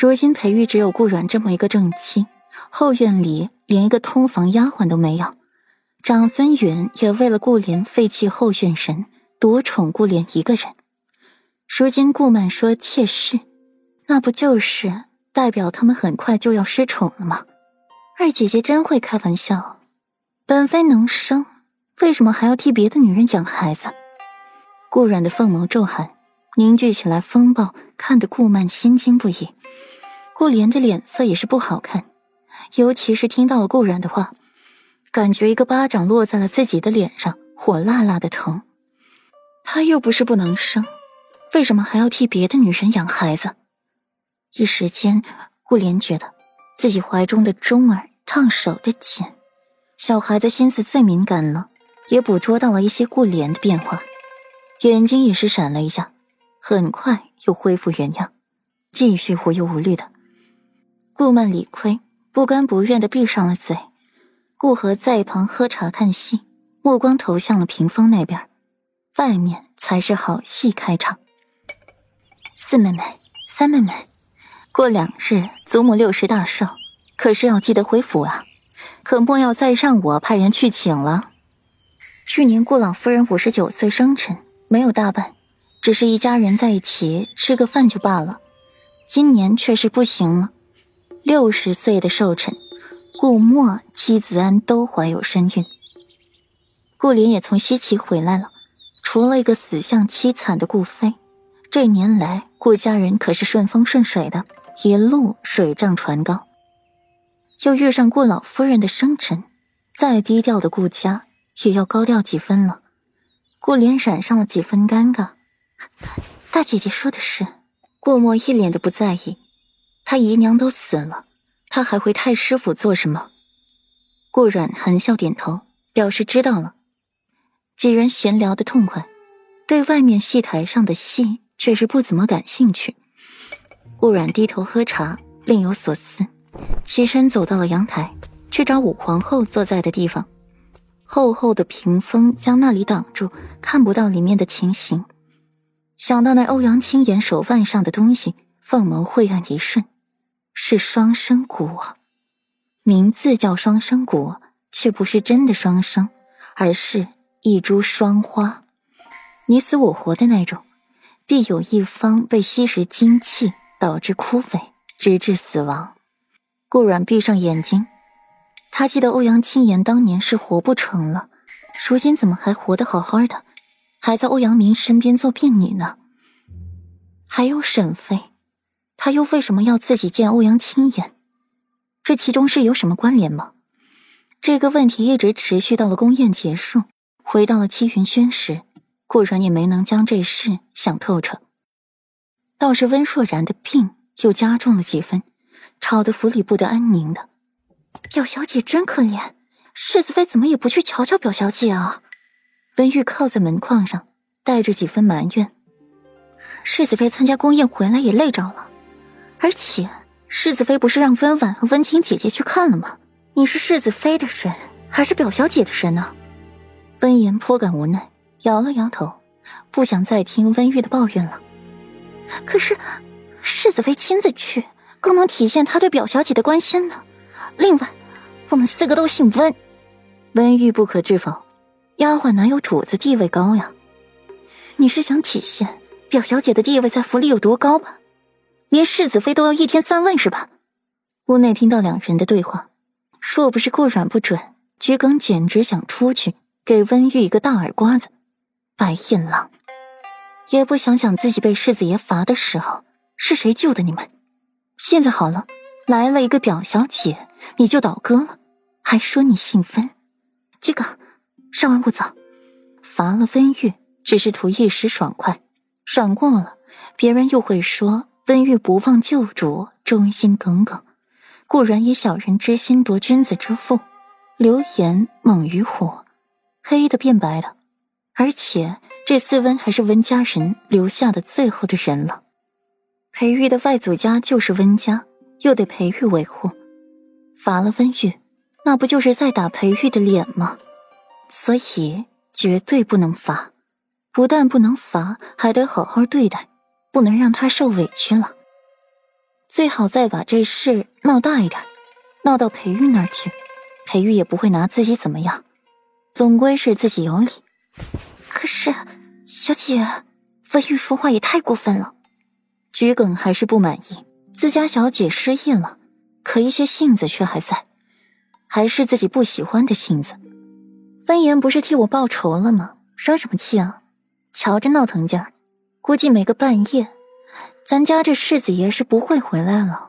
如今裴玉只有顾阮这么一个正妻，后院里连一个通房丫鬟都没有。长孙允也为了顾莲废弃后院人，独宠顾莲一个人。如今顾曼说妾室，那不就是代表他们很快就要失宠了吗？二姐姐真会开玩笑，本妃能生，为什么还要替别的女人养孩子？顾阮的凤眸骤寒，凝聚起来风暴，看得顾曼心惊不已。顾莲的脸色也是不好看，尤其是听到了顾然的话。感觉一个巴掌落在了自己的脸上，火辣辣的疼。他又不是不能生，为什么还要替别的女人养孩子？一时间，顾莲觉得自己怀中的钟儿烫手的紧。小孩子心思最敏感了，也捕捉到了一些顾莲的变化，眼睛也是闪了一下，很快又恢复原样，继续无忧无虑的。顾曼理亏，不甘不愿的闭上了嘴。顾河在一旁喝茶看戏，目光投向了屏风那边，外面才是好戏开场。四妹妹、三妹妹，过两日祖母六十大寿，可是要记得回府啊，可莫要再让我派人去请了。去年顾老夫人五十九岁生辰，没有大办，只是一家人在一起吃个饭就罢了。今年却是不行了，六十岁的寿辰。顾墨、妻子安都怀有身孕，顾莲也从西岐回来了。除了一个死相凄惨的顾飞，这年来顾家人可是顺风顺水的，一路水涨船高。又遇上顾老夫人的生辰，再低调的顾家也要高调几分了。顾莲染上了几分尴尬。大姐姐说的是，顾墨一脸的不在意，他姨娘都死了。他还回太师府做什么？顾阮含笑点头，表示知道了。几人闲聊的痛快，对外面戏台上的戏却是不怎么感兴趣。顾阮低头喝茶，另有所思，起身走到了阳台，去找武皇后坐在的地方。厚厚的屏风将那里挡住，看不到里面的情形。想到那欧阳青言手腕上的东西，凤眸晦暗一瞬。是双生骨，名字叫双生骨，却不是真的双生，而是一株双花，你死我活的那种，必有一方被吸食精气，导致枯萎，直至死亡。顾阮闭上眼睛，他记得欧阳青言当年是活不成了，如今怎么还活得好好的，还在欧阳明身边做婢女呢？还有沈妃。他又为什么要自己见欧阳青言？这其中是有什么关联吗？这个问题一直持续到了宫宴结束，回到了七云轩时，顾然也没能将这事想透彻。倒是温若然的病又加重了几分，吵得府里不得安宁的。表小姐真可怜，世子妃怎么也不去瞧瞧表小姐啊？温玉靠在门框上，带着几分埋怨。世子妃参加宫宴回来也累着了。而且世子妃不是让温婉和温情姐姐去看了吗？你是世子妃的人，还是表小姐的人呢？温言颇感无奈，摇了摇头，不想再听温玉的抱怨了。可是世子妃亲自去，更能体现她对表小姐的关心呢。另外，我们四个都姓温。温玉不可置否，丫鬟哪有主子地位高呀？你是想体现表小姐的地位在府里有多高吧？连世子妃都要一天三问是吧？屋内听到两人的对话，若不是顾软不准，桔梗简直想出去给温玉一个大耳刮子。白眼狼，也不想想自己被世子爷罚的时候是谁救的你们。现在好了，来了一个表小姐，你就倒戈了，还说你姓温。桔梗，稍安勿躁，罚了温玉只是图一时爽快，爽过了，别人又会说。温玉不忘旧主，忠心耿耿，固然以小人之心夺君子之腹，流言猛于虎，黑的变白的，而且这四温还是温家人留下的最后的人了。裴玉的外祖家就是温家，又得裴玉维护，罚了温玉，那不就是在打裴玉的脸吗？所以绝对不能罚，不但不能罚，还得好好对待。不能让他受委屈了。最好再把这事闹大一点，闹到裴玉那儿去，裴玉也不会拿自己怎么样，总归是自己有理。可是，小姐，文玉说话也太过分了。桔梗还是不满意，自家小姐失忆了，可一些性子却还在，还是自己不喜欢的性子。温言不是替我报仇了吗？生什么气啊？瞧着闹腾劲儿，估计没个半夜，咱家这世子爷是不会回来了。